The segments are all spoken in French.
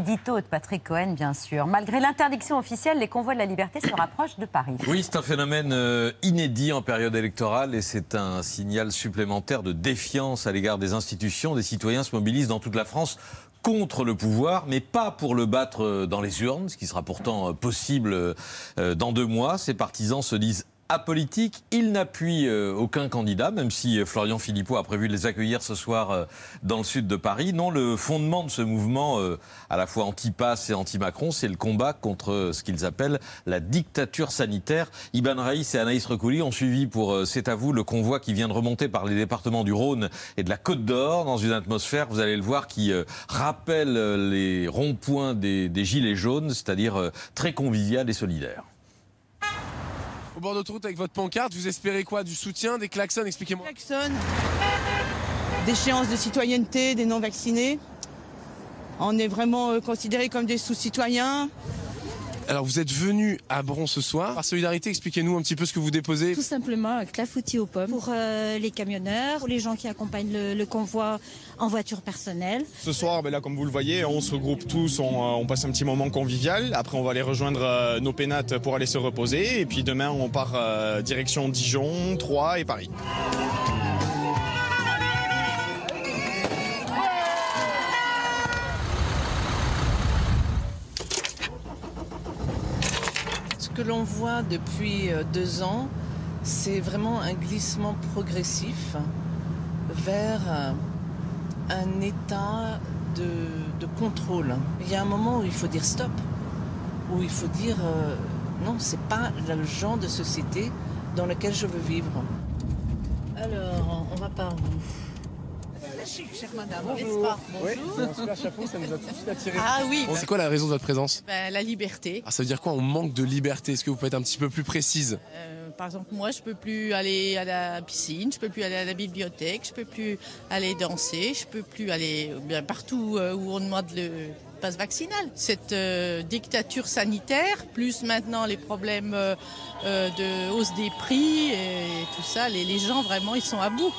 Édito de Patrick Cohen, bien sûr. Malgré l'interdiction officielle, les convois de la liberté se rapprochent de Paris. Oui, c'est un phénomène euh, inédit en période électorale et c'est un signal supplémentaire de défiance à l'égard des institutions. Des citoyens se mobilisent dans toute la France contre le pouvoir, mais pas pour le battre euh, dans les urnes, ce qui sera pourtant euh, possible dans deux mois. Ces partisans se disent apolitique. Il n'appuie euh, aucun candidat, même si euh, Florian Philippot a prévu de les accueillir ce soir euh, dans le sud de Paris. Non, le fondement de ce mouvement, à la fois anti-pass et anti-Macron, c'est le combat contre ce qu'ils appellent la dictature sanitaire. Iban Raïs et Anaïs Recouli ont suivi pour C'est à vous le convoi qui vient de remonter par les départements du Rhône et de la Côte d'Or dans une atmosphère, vous allez le voir, qui rappelle les ronds-points des, des Gilets jaunes, c'est-à-dire très convivial et solidaire au bord d'autoroute avec votre pancarte. Vous espérez quoi? Du soutien, des klaxons? Expliquez-moi. Klaxons, d'échéance de citoyenneté, des non-vaccinés. On est vraiment euh, considérés comme des sous-citoyens. Alors vous êtes venu à Bron ce soir. Par solidarité, expliquez-nous un petit peu ce que vous déposez. Tout simplement un clafoutis aux pommes pour euh, les camionneurs, pour les gens qui accompagnent le, convoi en voiture personnelle. Ce soir, ben là, comme vous le voyez, on se regroupe tous, on, euh, passe un petit moment convivial. Après, on va aller rejoindre euh, nos pénates pour aller se reposer. Et puis demain, on part direction Dijon, Troyes et Paris. Que l'on voit depuis euh, deux ans, c'est vraiment un glissement progressif vers euh, un état de, contrôle. Il y a un moment où il faut dire stop, où il faut dire euh, non, c'est pas le genre de société dans lequel je veux vivre. Alors, on va par où? Chic, chère madame. Bonjour. Oui, c'est un super chapeau, ça nous a tout de suite attiré. Ah oui. c'est quoi la raison de votre présence? Ben, La liberté. Ah, ça veut dire quoi? On manque de liberté. Est-ce que vous pouvez être un petit peu plus précise? Euh, Par exemple, moi, je peux plus aller à la piscine, je peux plus aller à la bibliothèque, je peux plus aller danser, je peux plus aller bien partout euh, où on demande le passe vaccinal. Cette euh, dictature sanitaire, plus maintenant les problèmes de hausse des prix et tout ça, les, les gens vraiment ils sont à bout.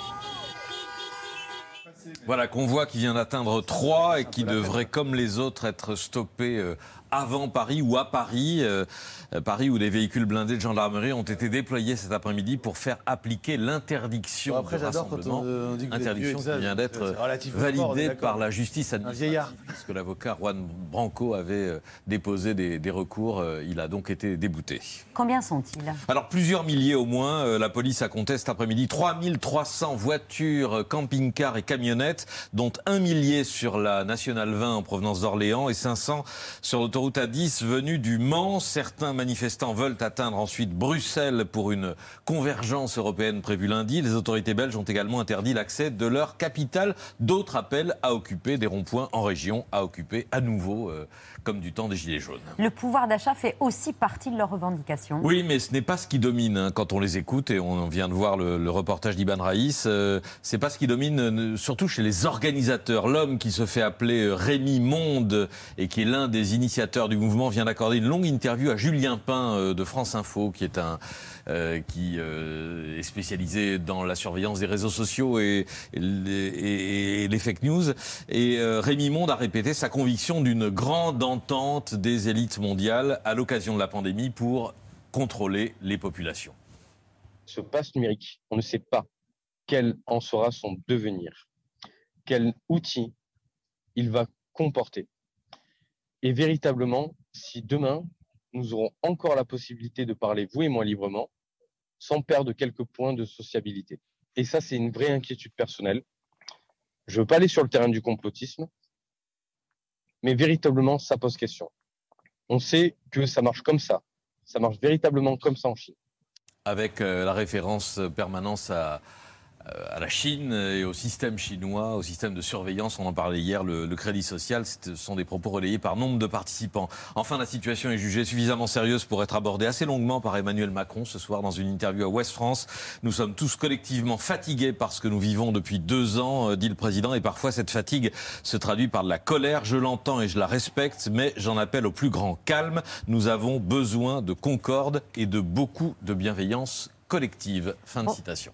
Voilà, convoi qui vient d'atteindre Troyes et qui devrait, comme les autres, être stoppé euh, avant Paris ou à Paris. Euh, euh, Paris où des véhicules blindés de gendarmerie ont été déployés cet après-midi pour faire appliquer l'interdiction après, de rassemblement. interdiction qui vient d'être validée par la justice administrative. Parce que l'avocat Juan Branco avait déposé des, recours. Il a donc été débouté. Combien sont-ils? Alors plusieurs milliers au moins. La police a compté cet après-midi 3300 voitures, camping-cars et camionnettes, dont un millier sur la Nationale 20 en provenance d'Orléans et 500 sur l'autoroute route A10 venue du Mans. Certains manifestants veulent atteindre ensuite Bruxelles pour une convergence européenne prévue lundi. Les autorités belges ont également interdit l'accès de leur capitale. D'autres appellent à occuper des ronds-points en région, à occuper à nouveau, euh, comme du temps des Gilets jaunes. Le pouvoir d'achat fait aussi partie de leurs revendications. Oui, mais ce n'est pas ce qui domine hein, quand on les écoute, et on vient de voir le, reportage d'Iban Raïs. Euh, c'est pas ce qui domine, euh, surtout chez les organisateurs. L'homme qui se fait appeler Rémi Monde et qui est l'un des initiateurs du mouvement, vient d'accorder une longue interview à Julien Pain euh, de France Info, qui est un euh, qui euh, est spécialisé dans la surveillance des réseaux sociaux et, les, fake news. Et Rémi Monde a répété sa conviction d'une grande entente des élites mondiales à l'occasion de la pandémie pour contrôler les populations. Ce passe numérique, on ne sait pas quel en sera son devenir, quel outil il va comporter. Et véritablement, si demain, nous aurons encore la possibilité de parler, vous et moi, librement, sans perdre quelques points de sociabilité. Et ça, c'est une vraie inquiétude personnelle. Je ne veux pas aller sur le terrain du complotisme, mais véritablement, ça pose question. On sait que ça marche comme ça. Ça marche véritablement comme ça en Chine. Avec euh, la référence permanence à, à la Chine et au système chinois, au système de surveillance. On en parlait hier, le, crédit social. Ce sont des propos relayés par nombre de participants. Enfin, la situation est jugée suffisamment sérieuse pour être abordée assez longuement par Emmanuel Macron ce soir dans une interview à Ouest France. Nous sommes tous collectivement fatigués par ce que nous vivons depuis deux ans, euh, dit le président, et parfois cette fatigue se traduit par de la colère. Je l'entends et je la respecte, mais j'en appelle au plus grand calme. Nous avons besoin de concorde et de beaucoup de bienveillance collective. Fin de citation.